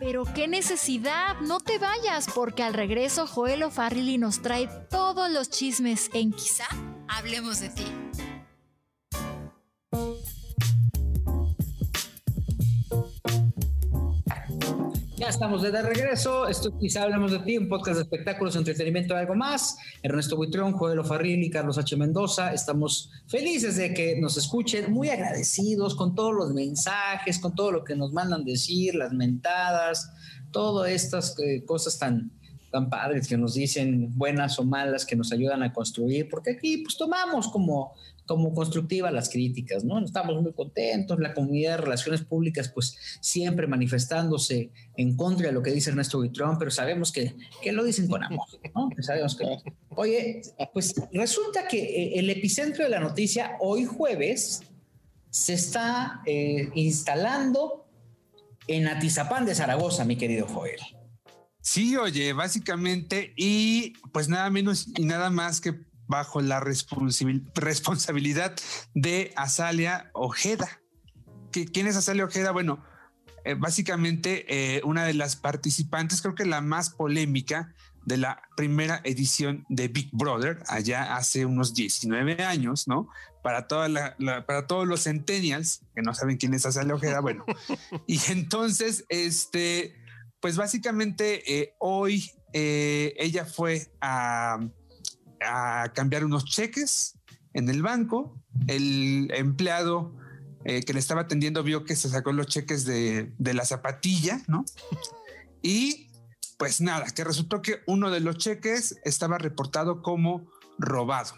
Pero qué necesidad, no te vayas, porque al regreso Joel O'Farrilly nos trae todos los chismes en quizá hablemos de ti. Estamos de regreso. Esto quizá hablamos de ti, un podcast de espectáculos, entretenimiento y algo más. Ernesto Buitrón, Joel y Carlos H. Mendoza. Estamos felices de que nos escuchen, muy agradecidos con todos los mensajes, con todo lo que nos mandan decir, las mentadas, todas estas eh, cosas tan, tan padres que nos dicen buenas o malas, que nos ayudan a construir, porque aquí pues tomamos como como constructiva las críticas, ¿no? Estamos muy contentos, la comunidad de relaciones públicas, pues siempre manifestándose en contra de lo que dice Ernesto Buitrón, pero sabemos que, que lo dicen con amor, ¿no? sabemos que. Oye, pues resulta que eh, el epicentro de la noticia hoy jueves se está eh, instalando en Atizapán de Zaragoza, mi querido Joel. Sí, oye, básicamente, y pues nada menos y nada más que bajo la responsabilidad de Azalia Ojeda. ¿Quién es Azalia Ojeda? Bueno, eh, básicamente eh, una de las participantes, creo que la más polémica de la primera edición de Big Brother, allá hace unos 19 años, ¿no? Para, toda la, para todos los centennials que no saben quién es Azalia Ojeda, bueno. y entonces, este, pues básicamente eh, hoy ella fue a a cambiar unos cheques en el banco. El empleado eh, que le estaba atendiendo vio que se sacó los cheques de, la zapatilla, ¿no? Y pues nada, que resultó que uno de los cheques estaba reportado como robado.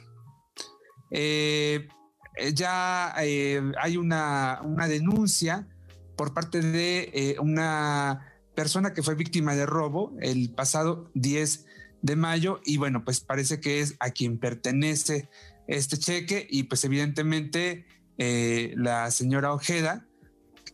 Eh, eh, ya hay una, una, denuncia por parte de una persona que fue víctima de robo el pasado 10 de mayo y bueno, pues parece que es a quien pertenece este cheque y pues evidentemente eh, la señora Ojeda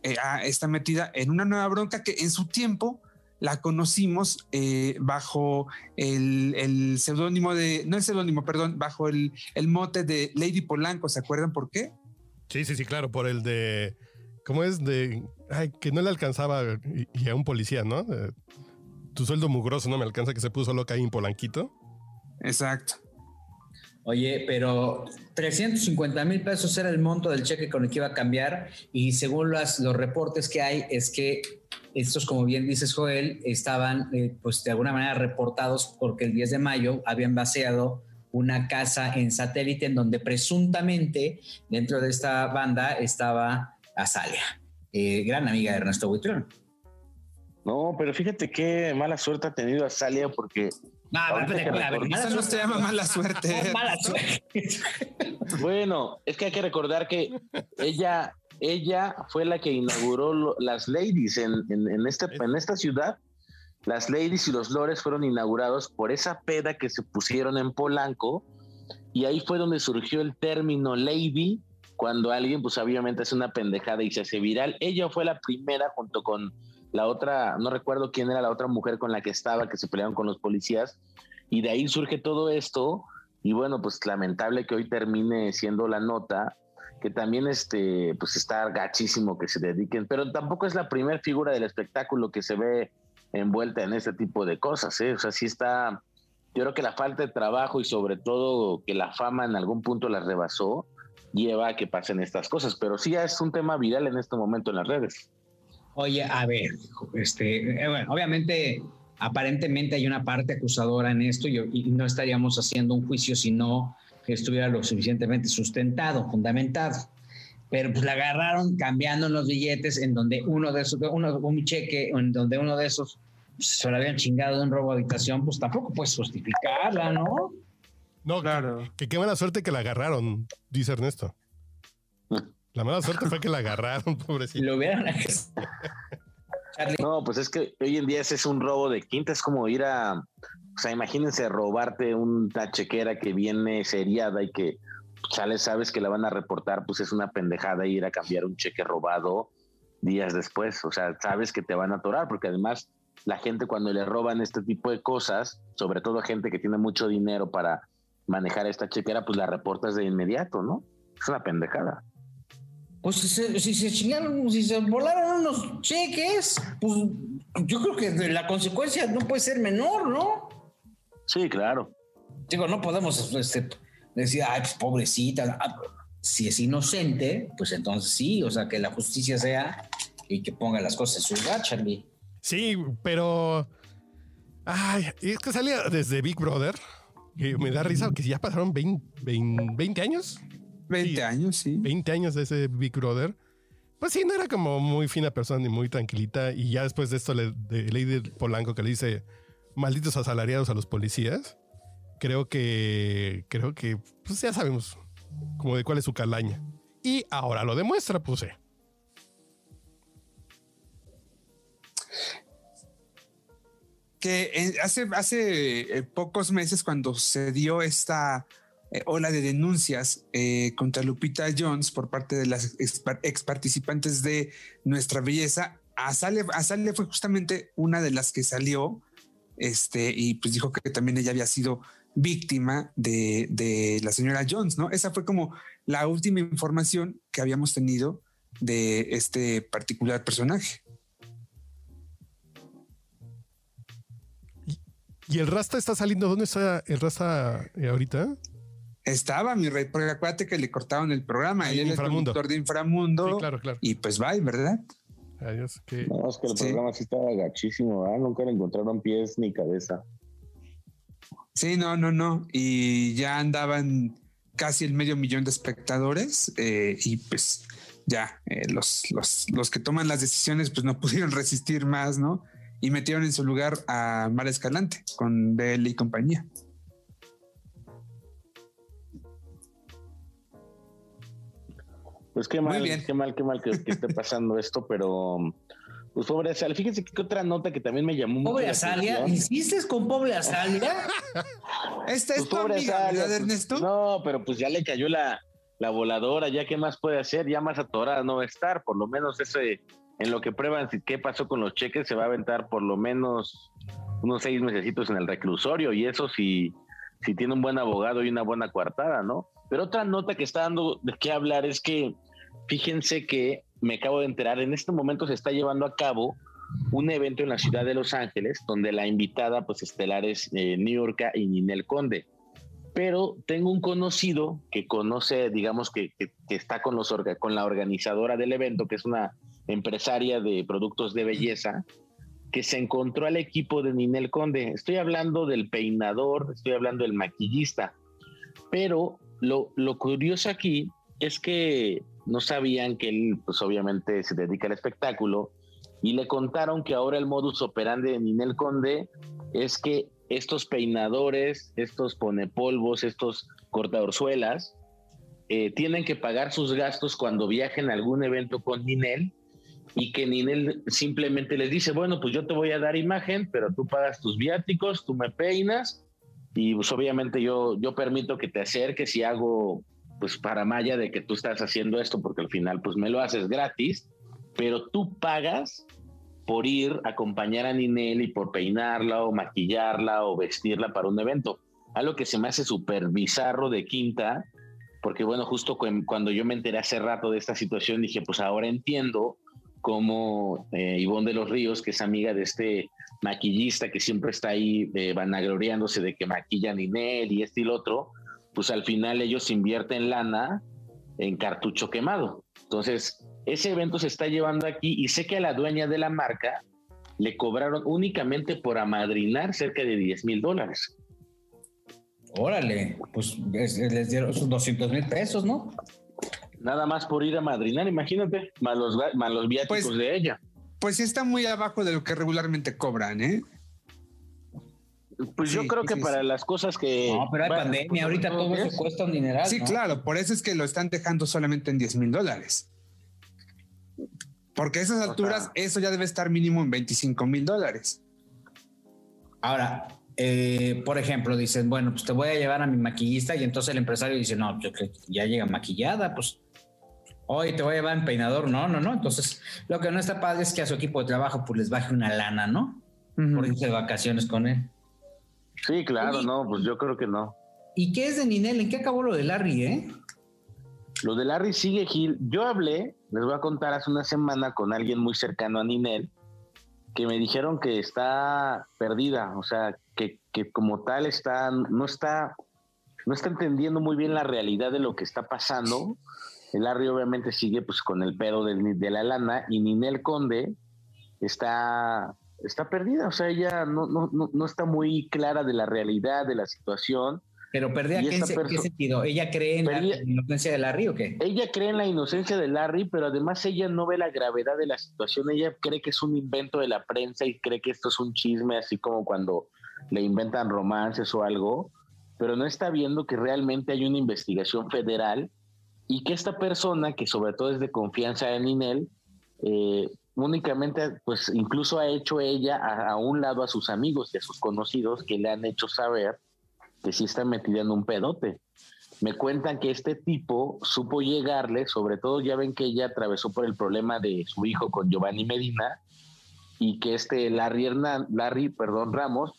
eh, está metida en una nueva bronca que en su tiempo la conocimos eh, bajo el, seudónimo de, no el seudónimo, perdón, bajo el, mote de Lady Polanco, ¿se acuerdan por qué? Sí, sí, sí, claro, por el de, ¿cómo es? De, ay, que no le alcanzaba y, a un policía, ¿no? Tu sueldo mugroso no me alcanza que se puso loca ahí en Polanquito. Exacto. Oye, pero 350 mil pesos era el monto del cheque con el que iba a cambiar y según los reportes que hay es que estos, como bien dices Joel, estaban eh, pues de alguna manera reportados porque el 10 de mayo habían vaciado una casa en satélite en donde presuntamente dentro de esta banda estaba Azalia, eh, gran amiga de Ernesto Buitrón. No, pero fíjate qué mala suerte ha tenido Azalia porque. No, eso no se llama mala suerte. mala suerte. bueno, es que hay que recordar que ella, ella fue la que inauguró las ladies en, en, este, en esta ciudad. Las ladies y los lores fueron inaugurados por esa peda que se pusieron en Polanco. Y ahí fue donde surgió el término lady, cuando alguien, pues obviamente hace una pendejada y se hace viral. Ella fue la primera junto con la otra, no recuerdo quién era la otra mujer con la que estaba, que se pelearon con los policías, y de ahí surge todo esto, y bueno, pues lamentable que hoy termine siendo la nota, que también este, pues está gachísimo que se dediquen, pero tampoco es la primera figura del espectáculo que se ve envuelta en este tipo de cosas, ¿eh? o sea, sí está, yo creo que la falta de trabajo y sobre todo que la fama en algún punto la rebasó, lleva a que pasen estas cosas, pero sí es un tema viral en este momento en las redes. Oye, a ver, este, eh, bueno, obviamente, aparentemente hay una parte acusadora en esto y, no estaríamos haciendo un juicio si no estuviera lo suficientemente sustentado, fundamentado. Pero pues la agarraron cambiando los billetes en donde uno de esos, uno, un cheque en donde uno de esos se lo habían chingado de un robo de habitación, pues tampoco puedes justificarla, ¿no? No, claro. Que qué mala suerte que la agarraron, dice Ernesto. La mala suerte fue que la agarraron, pobrecito. Lo hubieran No, pues es que hoy en día ese es un robo de quinta, es como ir a, o sea, imagínense robarte una chequera que viene seriada y que sale, sabes que la van a reportar, pues es una pendejada ir a cambiar un cheque robado días después, o sea, sabes que te van a atorar, porque además la gente cuando le roban este tipo de cosas, sobre todo gente que tiene mucho dinero para manejar esta chequera, pues la reportas de inmediato, ¿no? Es una pendejada. Pues si se, si se chingaron, si se volaron unos cheques, pues yo creo que la consecuencia no puede ser menor, ¿no? Sí, claro. Digo, no podemos este, decir, ay, pues pobrecita. Ah, Si es inocente, pues entonces sí, o sea, que la justicia sea y que ponga las cosas en su lugar, Charlie. Sí, pero. Ay, es que salía desde Big Brother. Que me da risa que ya pasaron 20, 20, 20 años. 20 Sí. años, sí. 20 años de ese Big Brother. Pues sí, no era como muy fina persona ni muy tranquilita. Y ya después de esto, le- de Lady Polanco que le dice malditos asalariados a los policías, creo que, creo que, pues ya sabemos como de cuál es su calaña. Y ahora lo demuestra, pues eh. que hace, hace eh, pocos meses cuando se dio esta eh, ola de denuncias eh, contra Lupita Jones por parte de las ex, participantes de Nuestra Belleza, Azalea, Azalea fue justamente una de las que salió este, y pues dijo que también ella había sido víctima de, de la señora Jones, ¿no? Esa fue como la última información que habíamos tenido de este particular personaje. Y el Rasta está saliendo. ¿Dónde está el Rasta eh, ahorita? Estaba mi rey, porque acuérdate que le cortaron el programa. Ahí Él es el productor de Inframundo. Sí, claro, claro. Y pues bye, ¿verdad? Adiós. Que... No, es que el Sí. programa sí estaba gachísimo, ¿verdad? Nunca le encontraron pies ni cabeza. Sí, no, no, no. Y ya andaban casi el medio millón de espectadores. eh, y pues ya eh, los, los, los que toman las decisiones pues no pudieron resistir más, ¿no? Y metieron en su lugar a Mara Escalante con BL y compañía. Pues qué mal, qué mal, qué mal que, que esté pasando esto, pero pues pobre Azalia. Fíjense que otra nota que también me llamó Pobre Azalia. ¿insistes con pobre Azalia? Esta es Pues tu pobre amiga, Azalia, ¿verdad, pues, Ernesto? No, pero pues ya le cayó la, la voladora, ya qué más puede hacer, ya más atorada no va a estar, por lo menos ese, en lo que prueban si qué pasó con los cheques, se va a aventar por lo menos unos seis mesecitos en el reclusorio, y eso si, si tiene un buen abogado y una buena coartada, ¿no? Pero otra nota que está dando de qué hablar es que, fíjense que me acabo de enterar, en este momento se está llevando a cabo un evento en la ciudad de Los Ángeles, donde la invitada pues estelar es eh, Niurka y Ninel Conde pero tengo un conocido que conoce, digamos que, que- que está con, los orga- con la organizadora del evento, que es una empresaria de productos de belleza, que se encontró al equipo de Ninel Conde. Estoy hablando del peinador, estoy hablando del maquillista, pero lo, lo curioso aquí es que no sabían que él, pues obviamente se dedica al espectáculo, y le contaron que ahora el modus operandi de Ninel Conde es que estos peinadores, estos ponepolvos, estos cortadorzuelas, eh, tienen que pagar sus gastos cuando viajen a algún evento con Ninel y que Ninel simplemente les dice, bueno, pues yo te voy a dar imagen, pero tú pagas tus viáticos, tú me peinas y pues obviamente yo, yo permito que te acerques y hago pues para Maya de que tú estás haciendo esto porque al final pues me lo haces gratis, pero tú pagas por ir a acompañar a Ninel y por peinarla o maquillarla o vestirla para un evento. Algo que se me hace súper bizarro de quinta, porque bueno, justo cu- cuando yo me enteré hace rato de esta situación, dije, pues ahora entiendo cómo eh, Ivonne de los Ríos, que es amiga de este maquillista que siempre está ahí eh, vanagloriándose de que maquilla a Ninel y este y lo otro, pues al final ellos invierten lana en cartucho quemado. Entonces, ese evento se está llevando aquí y sé que a la dueña de la marca le cobraron únicamente por amadrinar cerca de 10 mil dólares. Órale, pues es- les dieron sus 200 mil pesos, ¿no? Nada más por ir a madrinar, imagínate, más los, ga- más los viáticos Pues- de ella. Pues sí está muy abajo de lo que regularmente cobran, ¿eh? Pues yo creo sí, que sí, para sí. las cosas que... No, pero hay bueno, pandemia, pues, ahorita todo ¿qué eso es? cuesta un dineral. Sí, ¿no? claro, por eso es que lo están dejando solamente en 10 mil dólares. Porque a esas O alturas, sea- eso ya debe estar mínimo en 25 mil dólares. Ahora, eh, por ejemplo, dicen, bueno, pues te voy a llevar a mi maquillista y entonces el empresario dice, no, yo creo que ya llega maquillada, pues hoy te voy a llevar en peinador, no, no, no. Entonces, lo que no está padre es que a su equipo de trabajo pues les baje una lana, ¿no? Por irse de vacaciones con él. Sí, claro, no, pues yo creo que no. ¿Y qué es de Ninel? ¿En qué acabó lo de Larry, eh? Lo de Larry sigue Gil. Yo hablé, les voy a contar, hace una semana con alguien muy cercano a Ninel, que me dijeron que está perdida, o sea, que, que como tal está, no está, no está entendiendo muy bien la realidad de lo que está pasando. El Larry obviamente sigue pues con el pedo de, de la lana y Ninel Conde está, está perdida, o sea, ella no, no, no, no está muy clara de la realidad, de la situación pero perdía qué, qué, sentido? ¿Ella cree en la inocencia de Larry o qué? Ella cree en la inocencia de Larry, pero además ella no ve la gravedad de la situación. Ella cree que es un invento de la prensa y cree que esto es un chisme, así como cuando le inventan romances o algo, pero no está viendo que realmente hay una investigación federal y que esta persona, que sobre todo es de confianza en Inel, eh, únicamente, pues incluso ha hecho ella a, un lado a sus amigos y a sus conocidos que le han hecho saber que sí está metida en un pedote. Me cuentan que este tipo supo llegarle, sobre todo ya ven que ella atravesó por el problema de su hijo con Giovanni Medina y que este Larry Hernán, Larry, perdón, Ramos,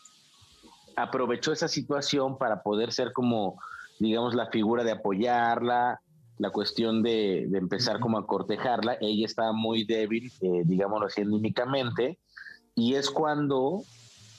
aprovechó esa situación para poder ser como, digamos, la figura de apoyarla, la cuestión de, empezar como a cortejarla. Ella estaba muy débil, eh, digámoslo así, anímicamente, y es cuando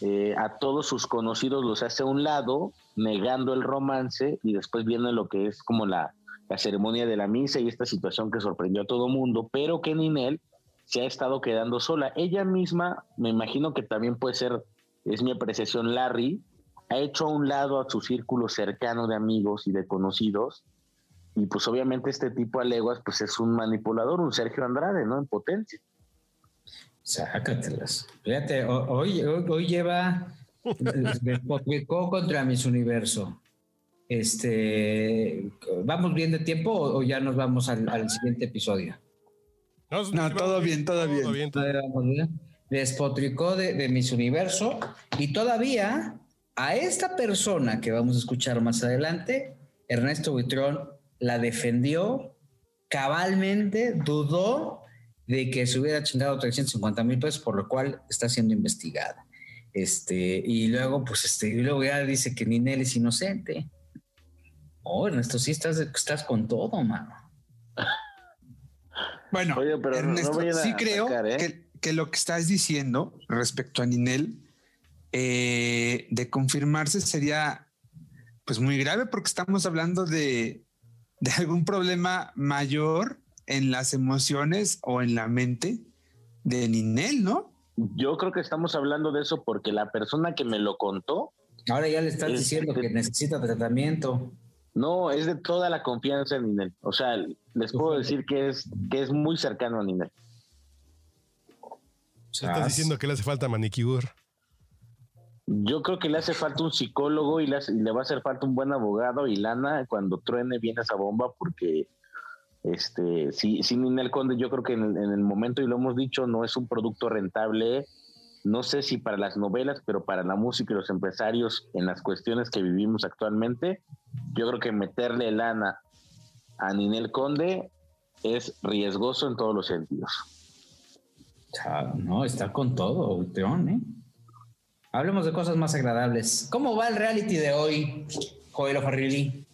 eh, a todos sus conocidos los hace a un lado, negando el romance y después viene lo que es como la, la ceremonia de la misa y esta situación que sorprendió a todo mundo, pero que Ninel se ha estado quedando sola. Ella misma, me imagino que también puede ser, es mi apreciación, Larry, ha hecho a un lado a su círculo cercano de amigos y de conocidos, y pues obviamente este tipo de leguas pues es un manipulador, un Sergio Andrade, ¿no? En potencia. Sácatelas. Fíjate, hoy, hoy, hoy lleva despotricó contra mis universo. Este, ¿vamos bien de tiempo o, ya nos vamos al, siguiente episodio? No, todo bien, todo bien. Despotricó de, de mis universo y todavía a esta persona que vamos a escuchar más adelante, Ernesto Buitrón la defendió cabalmente, dudó de que se hubiera chingado 350 mil pesos, por lo cual está siendo investigada. Este, y luego, pues, este, y luego ya dice que Ninel es inocente. Oh, Ernesto, sí estás, estás con todo, mano. Bueno, Ernesto, sí creo ¿eh? que, lo que estás diciendo respecto a Ninel, eh, de confirmarse sería pues muy grave porque estamos hablando de, de algún problema mayor en las emociones o en la mente de Ninel, ¿no? Yo creo que estamos hablando de eso porque la persona que me lo contó. Ahora ya le estás diciendo que necesita tratamiento. No, es de toda la confianza en Ninel. O sea, les puedo decir que es, que es muy cercano a Ninel. estás diciendo que le hace falta manicure. Yo creo que le hace falta un psicólogo y le, va a hacer falta un buen abogado y lana cuando truene bien esa bomba porque este, sí, sí, Ninel Conde, yo creo que en, el momento, y lo hemos dicho, no es un producto rentable, no sé si para las novelas, pero para la música y los empresarios en las cuestiones que vivimos actualmente, yo creo que meterle lana a Ninel Conde es riesgoso en todos los sentidos. No, está con todo, Ultron, ¿eh? Hablemos de cosas más agradables. ¿Cómo va el reality de hoy, Joel Farrilli?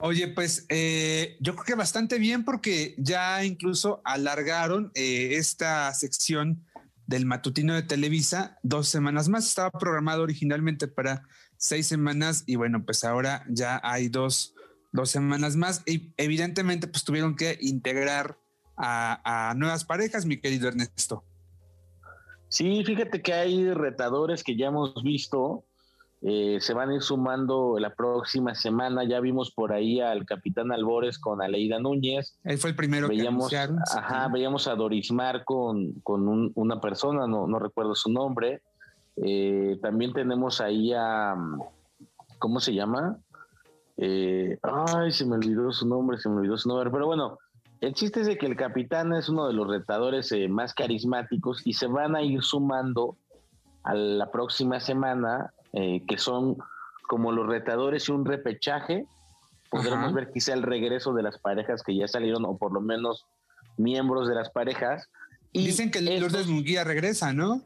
Oye, pues eh, yo creo que bastante bien porque ya incluso alargaron eh, esta sección del matutino de Televisa dos semanas más. Estaba programado originalmente para seis semanas y bueno, pues ahora ya hay dos, dos semanas más y evidentemente pues tuvieron que integrar a, a nuevas parejas, mi querido Ernesto. Sí, fíjate que hay retadores que ya hemos visto eh, se van a ir sumando la próxima semana. Ya vimos por ahí al capitán Albores con Aleida Núñez. Él fue el primero veíamos, que Ajá, veíamos a Dorismar con, con una persona, no, no recuerdo su nombre. Eh, también tenemos ahí a. ¿Cómo se llama? Eh, ay, se me olvidó su nombre, se me olvidó su nombre. Pero bueno, el chiste es de que el capitán es uno de los retadores más carismáticos y se van a ir sumando a la próxima semana eh, que son como los retadores y un repechaje. Podremos ver quizá el regreso de las parejas que ya salieron, o por lo menos miembros de las parejas. Y Dicen que Lourdes Munguía regresa, ¿no?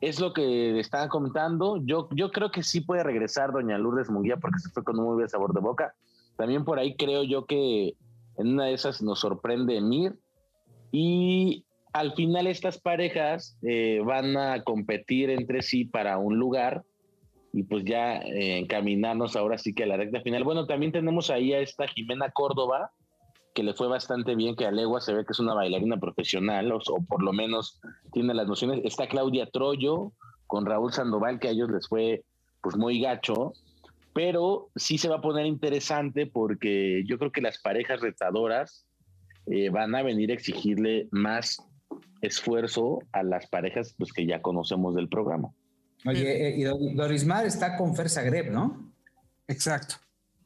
Es lo que estaban comentando. Yo, yo creo que sí puede regresar doña Lourdes Munguía porque se fue con un muy buen sabor de boca. También por ahí creo yo que En una de esas nos sorprende Emir. Y al final estas parejas eh, van a competir entre sí para un lugar y pues ya eh, encaminarnos ahora sí que a la recta final. Bueno, también tenemos ahí a esta Jimena Córdoba, que le fue bastante bien, que a Legua se ve que es una bailarina profesional, o, por lo menos tiene las nociones. Está Claudia Troyo con Raúl Sandoval, que a ellos les fue pues muy gacho, pero sí se va a poner interesante porque yo creo que las parejas retadoras eh, van a venir a exigirle más esfuerzo a las parejas pues, que ya conocemos del programa. Oye, eh, y Dorismar está con Fer Zagreb, ¿no? Exacto.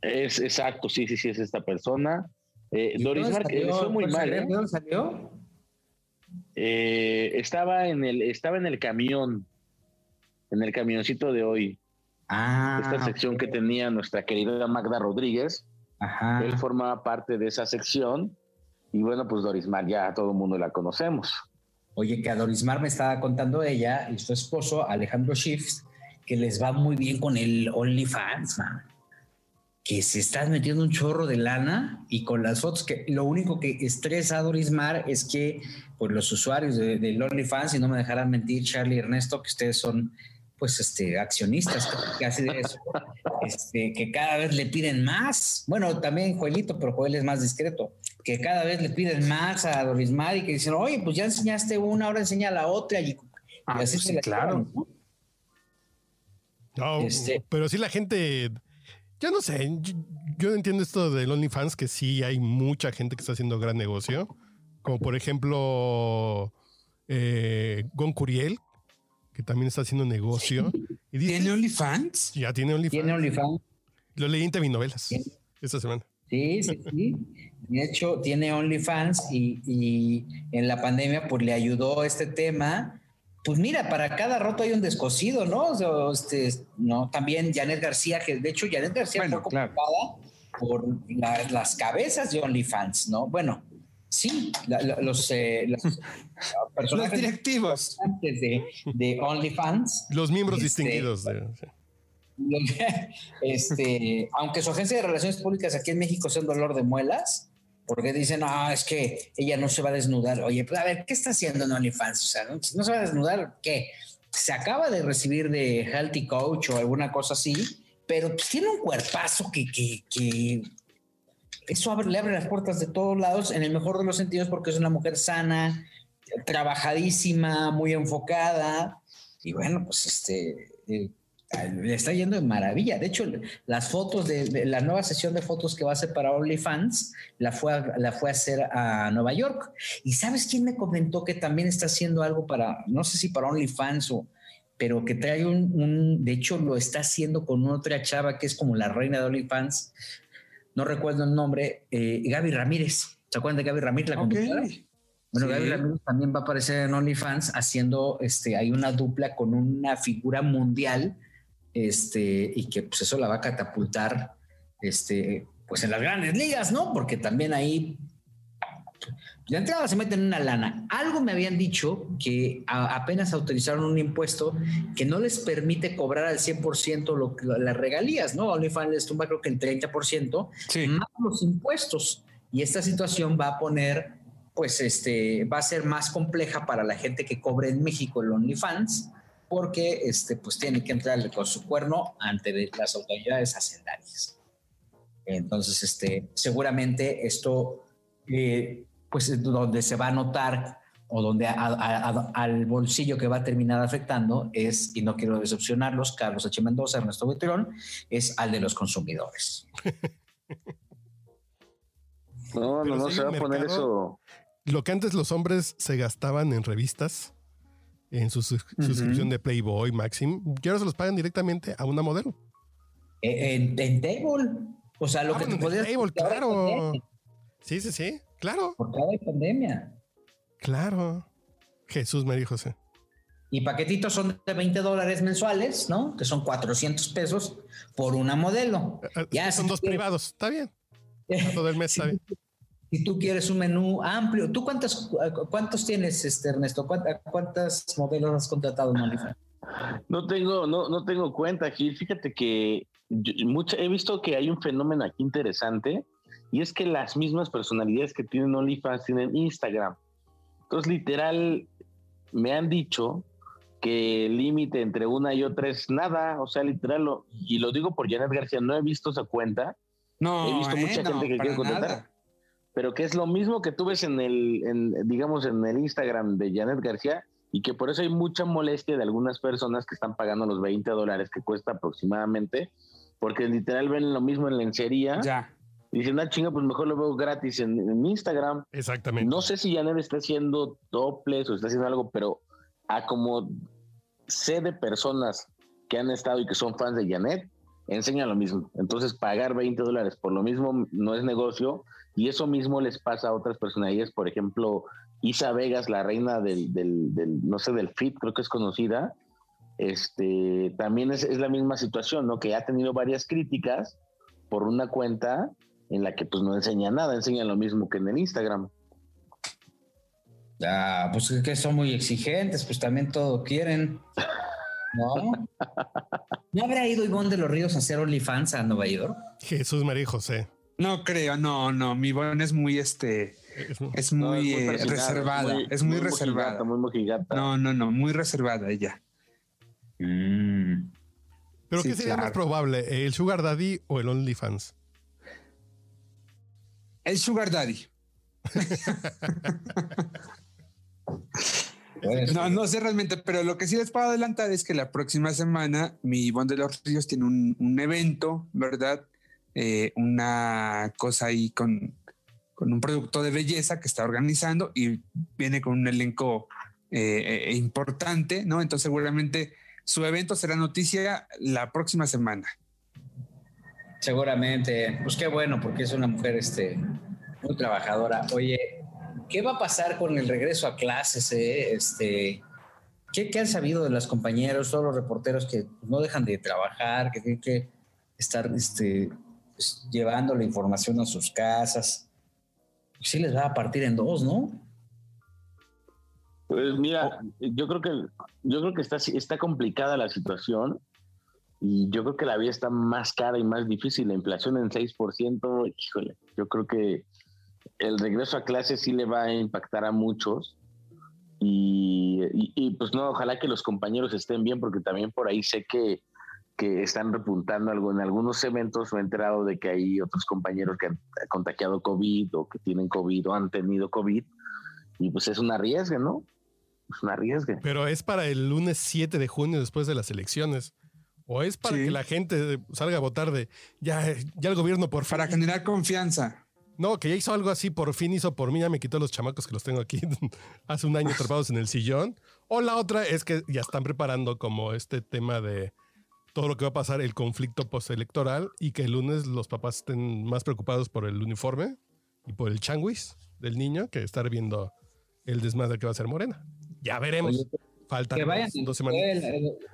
Es exacto, sí, sí, sí, es esta persona. Eh, Dorismar, que fue muy mal. ¿eh? ¿Dónde salió? Eh, estaba en el, estaba en el camión, en el camioncito de hoy. Ah, esta sección que tenía nuestra querida Magda Rodríguez. Ajá. Él formaba parte de esa sección. Y bueno, pues Dorismar ya todo el mundo la conocemos. Oye, que a Dorismar me estaba contando ella y su esposo, Alejandro Shifts, que les va muy bien con el OnlyFans, man. Que se están metiendo un chorro de lana y con las fotos que lo único que estresa a Dorismar es que pues los usuarios de- del OnlyFans, y no me dejarán mentir, Charlie y Ernesto, que ustedes son pues este accionistas casi de eso, este, que cada vez le piden más. Bueno, también Joelito, pero Joel es más discreto que cada vez le piden más a Dorismar y que dicen, oye, pues ya enseñaste una, ahora enseña la otra. Y, y Ah, así pues se sí, la claro. llevan, ¿no? No, Este- pero sí la gente, yo no sé, yo, yo entiendo esto del OnlyFans, que sí hay mucha gente que está haciendo gran negocio, como por ejemplo eh, Gon Curiel, que también está haciendo negocio. Y dice, ¿Tiene OnlyFans? ya tiene OnlyFans. Tiene OnlyFans. Lo leí en novelas Bien. esta semana. Sí, sí, sí. De hecho, tiene OnlyFans y, y en la pandemia, pues le ayudó este tema. Pues mira, para cada roto hay un descosido, ¿no? O sea, este, no, también Janet García, que de hecho Janet García Bueno, fue claro. por la- las cabezas de OnlyFans, ¿no? Bueno, sí, la- la- los, eh, los Los personajes directivos. de, de OnlyFans Los miembros Este, distinguidos. De, este, aunque su agencia de relaciones públicas aquí en México sea un dolor de muelas, porque dicen, no, es que ella no se va a desnudar. Oye, pues a ver, ¿qué está haciendo en OnlyFans? O sea, ¿no, no se va a desnudar? ¿Qué? Se acaba de recibir de Healthy Coach o alguna cosa así, pero pues, tiene un cuerpazo que, que, que eso le abre las puertas de todos lados, en el mejor de los sentidos, porque es una mujer sana, trabajadísima, muy enfocada. Y bueno, pues este eh, le está yendo de maravilla. De hecho, las fotos de, de la nueva sesión de fotos que va a hacer para OnlyFans la fue, a, la fue a hacer a Nueva York. Y sabes quién me comentó que también está haciendo algo para, no sé si para OnlyFans o, pero que trae un, un- de hecho lo está haciendo con otra chava que es como la reina de OnlyFans. No recuerdo el nombre, eh, Gaby Ramírez. ¿Se acuerdan de Gaby Ramírez, la conductora? Bueno, Sí. Gaby Ramírez también va a aparecer en OnlyFans haciendo, este, hay una dupla con una figura mundial, este, y que pues eso la va a catapultar, este, pues en las grandes ligas, ¿no? Porque también ahí, de entrada se meten en una lana. Algo me habían dicho que a- apenas autorizaron un impuesto que no les permite cobrar al 100% lo, que- las regalías, ¿no? OnlyFans les tumba creo que el 30% Sí. más los impuestos. Y esta situación va a poner, pues, este, va a ser más compleja para la gente que cobre en México el OnlyFans, porque, este, pues, tiene que entrarle con su cuerno ante las autoridades hacendarias. Entonces, este, seguramente esto, eh, pues, es donde se va a notar o donde a- a- a- al bolsillo que va a terminar afectando es, y no quiero decepcionarlos, Carlos H. Mendoza, Ernesto Buitrón, es al de los consumidores. No, Pero no, no, se va a poner eso. Lo que antes los hombres se gastaban en revistas, en su sus- suscripción de Playboy, Maxim, y ahora se los pagan directamente a una modelo. Eh, En, en Table. O sea, lo Ah, que bueno, te podías. en Table, claro. Sí, sí, sí, claro, Porque ahora hay pandemia. claro. Jesús María José. Y paquetitos son de 20 dólares mensuales, ¿no? Que son 400 pesos por una modelo. Eh, Ya, Son si dos quieres- privados, está bien. Todo el mes si, está bien. si tú quieres un menú amplio, ¿tú cuántos, cuántos tienes, este, Ernesto? ¿Cuántas, modelos has contratado en OnlyFans? No tengo, no, no tengo cuenta, Gil. Fíjate que yo- mucha- he visto que hay un fenómeno aquí interesante Y es que las mismas personalidades que tienen OnlyFans tienen Instagram. Entonces, literal, me han dicho que el límite entre una y otra es nada, o sea, literal, y lo digo por Janet García, no he visto esa cuenta, no, he visto mucha eh, gente que quiere contratar, pero que es lo mismo que tú ves en el, en, digamos, en el Instagram de Janet García, y que por eso hay mucha molestia de algunas personas que están pagando los 20 dólares que cuesta aproximadamente, porque literal ven lo mismo en lencería. Ya. Y dicen, ah, chinga, pues mejor lo veo gratis en, en Instagram. Exactamente. No sé si Janet está haciendo toples o está haciendo algo, pero a como sé de personas que han estado y que son fans de Janet, enseña lo mismo. Entonces, pagar 20 dólares por lo mismo no es negocio y eso mismo les pasa a otras personalidades. Por ejemplo, Isa Vegas, la reina del, del, del no sé, del FIT, creo que es conocida. Este, también es, es, la misma situación, ¿no? Que ha tenido varias críticas por una cuenta en la que pues no enseña nada, enseña lo mismo que en el Instagram. Ah, pues es que son muy exigentes, pues también todo quieren. ¿No? ¿No habrá ido Ivonne de los Ríos a hacer OnlyFans a Nueva York? Jesús María José. No creo, no, no. Mi Ivonne es muy este. Es muy, no, es muy eh, reservada. Muy, es muy, muy reservada. muy mojigata. No, no, no. Muy reservada ella. Mm. ¿Pero sí, qué sería claro. más probable? ¿El Sugar Daddy o el OnlyFans? El Sugar Daddy. No, no sé realmente, pero lo que sí les puedo adelantar es que la próxima semana mi Ivonne de los Ríos tiene un, un evento, ¿verdad? Eh, una cosa ahí con, con, un producto de belleza que está organizando y viene con un elenco eh, eh, importante, ¿no? Entonces seguramente su evento será noticia la próxima semana. Seguramente, pues qué bueno, porque es una mujer este, muy trabajadora. Oye, ¿Qué va a pasar con el regreso a clases? Eh? Este, ¿qué, ¿qué, han sabido de los compañeros, todos los reporteros que no dejan de trabajar, que tienen que estar este, pues, llevando la información a sus casas? Sí les va a partir en dos, ¿no? Pues mira, yo creo que yo creo que está, está complicada la situación y yo creo que la vida está más cara y más difícil. La inflación en 6%, híjole, yo creo que el regreso a clase sí le va a impactar a muchos. Y, y, y, pues no, ojalá que los compañeros estén bien, porque también por ahí sé que, que están repuntando algo. En algunos eventos me he enterado de que hay otros compañeros que han contagiado COVID o que tienen COVID o han tenido COVID. Y pues es una riesgo, ¿no? Es una riesgo. Pero es para el lunes 7 de junio después de las elecciones. ¿O es para sí. que la gente salga a votar de ya, ya el gobierno por Para generar confianza. No, que ya hizo algo así, por fin hizo por mí, ya me quitó los chamacos que los tengo aquí hace un año atrapados en el sillón. O la otra es que ya están preparando como este tema de todo lo que va a pasar, el conflicto postelectoral y que el lunes los papás estén más preocupados por el uniforme y por el changuis del niño que estar viendo el desmadre que va a ser Morena. Ya veremos. Oye, Faltan que vayan dos, dos semanas.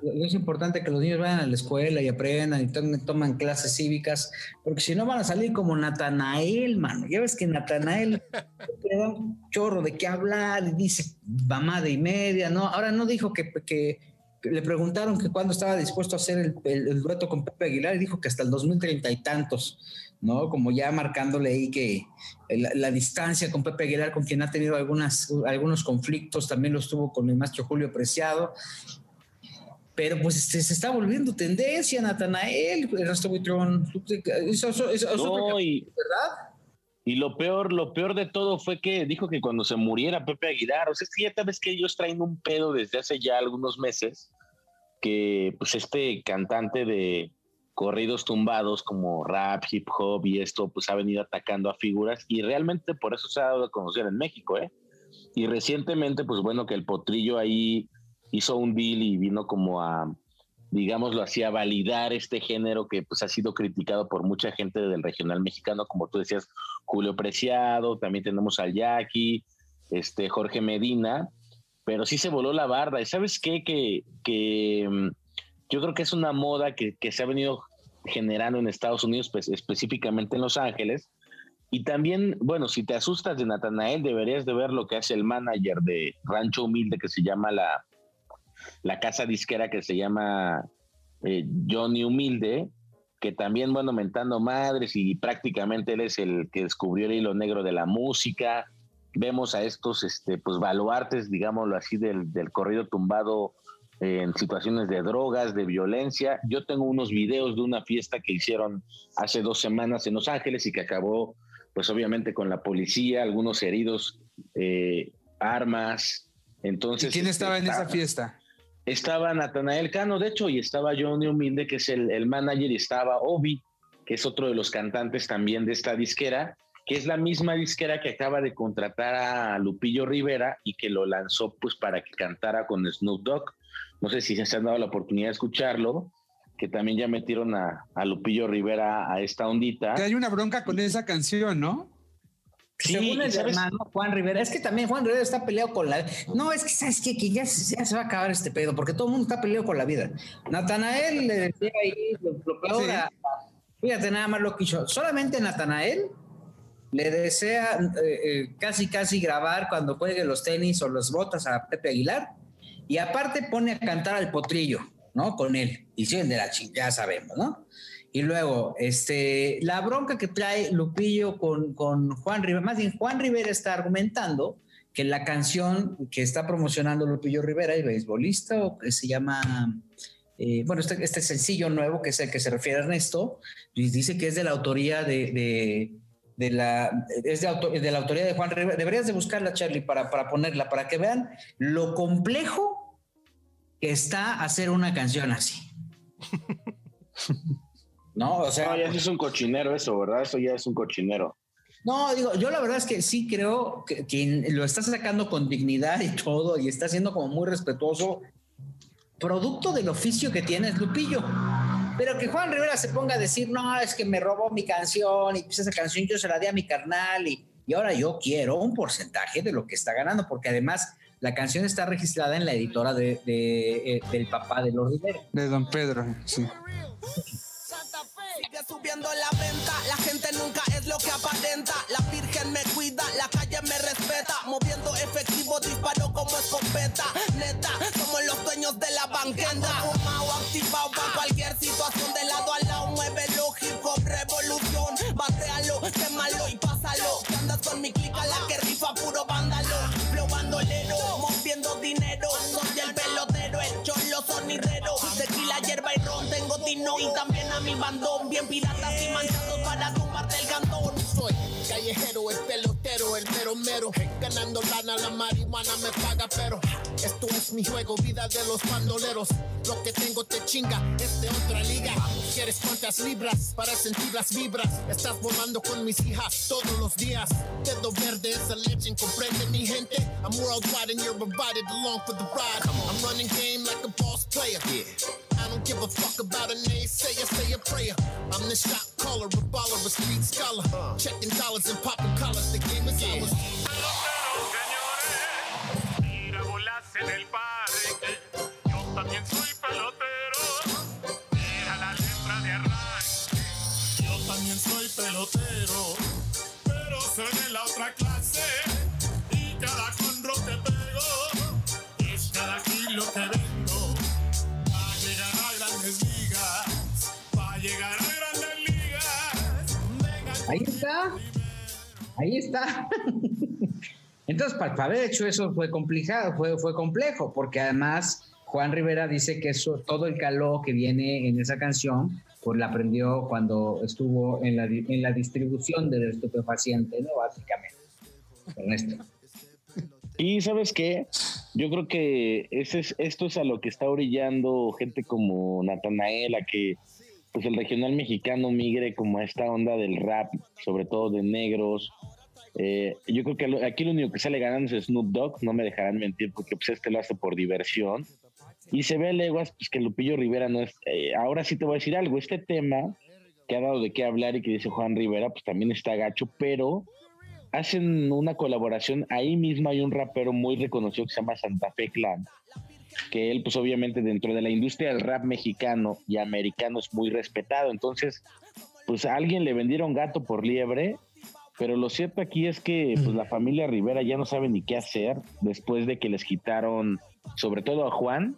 Es importante que los niños vayan a la escuela y aprendan y tomen, toman clases cívicas, porque si no van a salir como Natanael, mano. Ya ves que Natanael le da un chorro de qué hablar y dice mamada y media, ¿no? Ahora no dijo que, que, que le preguntaron que cuándo estaba dispuesto a hacer el, el, el, dueto con Pepe Aguilar y dijo que hasta el 2030 y tantos. ¿No? Como ya marcándole ahí que la, la, distancia con Pepe Aguilar, con quien ha tenido algunas, algunos conflictos, también los tuvo con el maestro Julio Preciado. Pero pues este, se está volviendo tendencia, Natanael, Ernesto Buitrón. Eso, eso, eso, no, y, ¿verdad? Y lo peor, lo peor de todo fue que dijo que cuando se muriera Pepe Aguilar, o sea, es que ya sabes que ellos traen un pedo desde hace ya algunos meses, que pues este cantante de, corridos tumbados como rap, hip hop y esto, pues ha venido atacando a figuras y realmente por eso se ha dado a conocer en México, ¿eh? Y recientemente, pues bueno, que el potrillo ahí hizo un deal y vino como a, digámoslo así, a validar este género que pues ha sido criticado por mucha gente del regional mexicano, como tú decías, Julio Preciado, también tenemos al Jackie, este Jorge Medina, pero sí se voló la barda. ¿Y sabes qué? Que, que yo creo que es una moda que, que se ha venido generando en Estados Unidos, pues, específicamente en Los Ángeles. Y también, bueno, si te asustas de Natanael, deberías de ver lo que hace el manager de Rancho Humilde, que se llama la, la casa disquera que se llama eh, Johnny Humilde, que también, bueno, mentando madres y prácticamente él es el que descubrió el hilo negro de la música. Vemos a estos, este, pues, baluartes, digámoslo así, del, del corrido tumbado en situaciones de drogas, de violencia. Yo tengo unos videos de una fiesta que hicieron hace dos semanas en Los Ángeles y que acabó, pues obviamente con la policía, algunos heridos, eh, armas. Entonces, ¿Y quién este, estaba en esa fiesta? Estaba Natanael Cano, de hecho, y estaba Johnny Humilde, que es el, el manager, y estaba Obi, que es otro de los cantantes también de esta disquera, que es la misma disquera que acaba de contratar a Lupillo Rivera y que lo lanzó pues para que cantara con Snoop Dogg. No sé si se han dado la oportunidad de escucharlo, que también ya metieron a, a Lupillo Rivera a esta ondita. Que hay una bronca con esa canción, ¿no? Sí, Según el ¿sabes? hermano Juan Rivera, es que también Juan Rivera está peleado con la. No, es que sabes qué? que ya, se- ya se va a acabar este pedo, porque todo el mundo está peleado con la vida. Natanael le decía ahí lo, lo peor Sí. a- Fíjate nada más lo que hizo. Solamente Natanael le desea eh, eh, casi, casi grabar cuando juegue los tenis o las botas a Pepe Aguilar. Y aparte pone a cantar al potrillo, ¿no? Con él. Y de la chingada, sabemos, ¿no? Y luego, este, la bronca que trae Lupillo con, con Juan Rivera, más bien Juan Rivera está argumentando que la canción que está promocionando Lupillo Rivera, el beisbolista, o que se llama, eh, bueno, este, este sencillo nuevo que es el que se refiere a Ernesto, dice que es de la autoría de, de, de la, es de, auto- de la autoría de Juan Rivera. Deberías de buscarla, Charlie, para, para ponerla, para que vean lo complejo que está hacer una canción así. No, o sea, No, ya es un cochinero eso, ¿verdad? Eso ya es un cochinero. No, digo, yo la verdad es que sí creo que quien lo está sacando con dignidad y todo y está siendo como muy respetuoso, producto del oficio que tiene es Lupillo. Pero que Juan Rivera se ponga a decir, no, es que me robó mi canción y pues esa canción yo se la di a mi carnal y, y ahora yo quiero un porcentaje de lo que está ganando, porque además la canción está registrada en la editora de, de, eh, del papá de los Rivera. De Don Pedro, sí. Santa Fe sigue subiendo la venta. La gente nunca es lo que aparenta. La virgen me cuida, la calle me respeta. Moviendo efectivo, disparo como escopeta. Neta, somos los dueños de la banqueta. Fumado, activado para cualquier situación. De lado a lado, muévelo. Hip hop, revolución. Batealo, quémalo y pásalo. Que andas con mi clica, y también a mi bandón. Bien piratas y manchados para tumbarte el cantón. Soy callejero, el pelotero, el mero mero. Ganando lana, la marihuana me paga, pero esto es mi juego, vida de los bandoleros. Lo que tengo te chinga, es de otra liga. ¿Quieres cuántas libras para sentir las vibras? Estás volando con mis hijas todos los días. Dedo verde es a legend, comprende mi gente. I'm worldwide and you're invited along for the ride. I'm running game like a boss player. I don't give a fuck about a naysayer, say a prayer. I'm the shot caller, a baller, a street scholar. Checking dollars and popping collars, the game is ours. Mira bolas en el parque, yo también soy pelotero. Ahí está. Entonces, para, haber hecho eso fue complicado, fue, fue complejo, porque además Juan Rivera dice que eso, todo el calor que viene en esa canción, pues la aprendió cuando estuvo en la, di- en la distribución del estupefaciente, ¿no? Básicamente. Ernesto. Y sabes qué, yo creo que ese es, esto es a lo que está orillando gente como Natanael, a que pues el regional mexicano migre como a esta onda del rap, sobre todo de negros. Eh, yo creo que aquí lo único que sale ganando es Snoop Dogg, no me dejarán mentir porque pues este lo hace por diversión. Y se ve leguas pues, que Lupillo Rivera no es... eh, ahora sí te voy a decir algo, este tema que ha dado de qué hablar y que dice Juan Rivera, pues también está gacho, pero hacen una colaboración. Ahí mismo hay un rapero muy reconocido que se llama Santa Fe Clan, que él, pues obviamente dentro de la industria del rap mexicano y americano es muy respetado. Entonces, pues a alguien le vendieron gato por liebre, pero lo cierto aquí es que pues la familia Rivera ya no sabe ni qué hacer después de que les quitaron, sobre todo a Juan,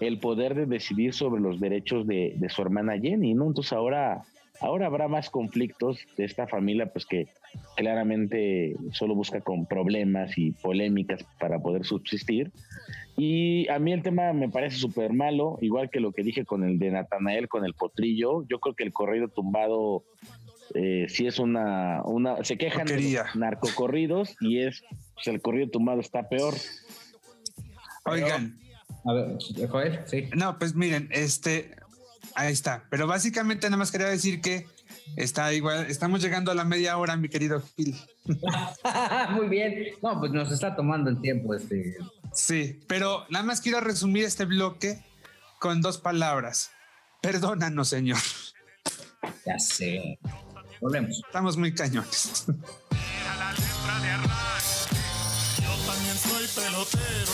el poder de decidir sobre los derechos de, de su hermana Jenny. Entonces ahora, ahora habrá más conflictos de esta familia, pues que claramente solo busca con problemas y polémicas para poder subsistir. Y a mí el tema me parece súper malo, igual que lo que dije con el de Natanael, con el potrillo. Yo creo que el corrido tumbado eh, sí es una, una se quejan de Porquería. los narcocorridos y es, pues el corrido tumbado está peor. Oigan, A ver, Joel, sí. no, pues miren, este, ahí está. Pero básicamente nada más quería decir que está igual, estamos llegando a la media hora, mi querido Gil. Muy bien. No, pues nos está tomando el tiempo este. Sí, pero nada más quiero resumir este bloque con dos palabras. Perdónanos, Señor. Ya sé. Volvemos. Estamos muy cañones. Era la letra de arranque. Yo también soy pelotero.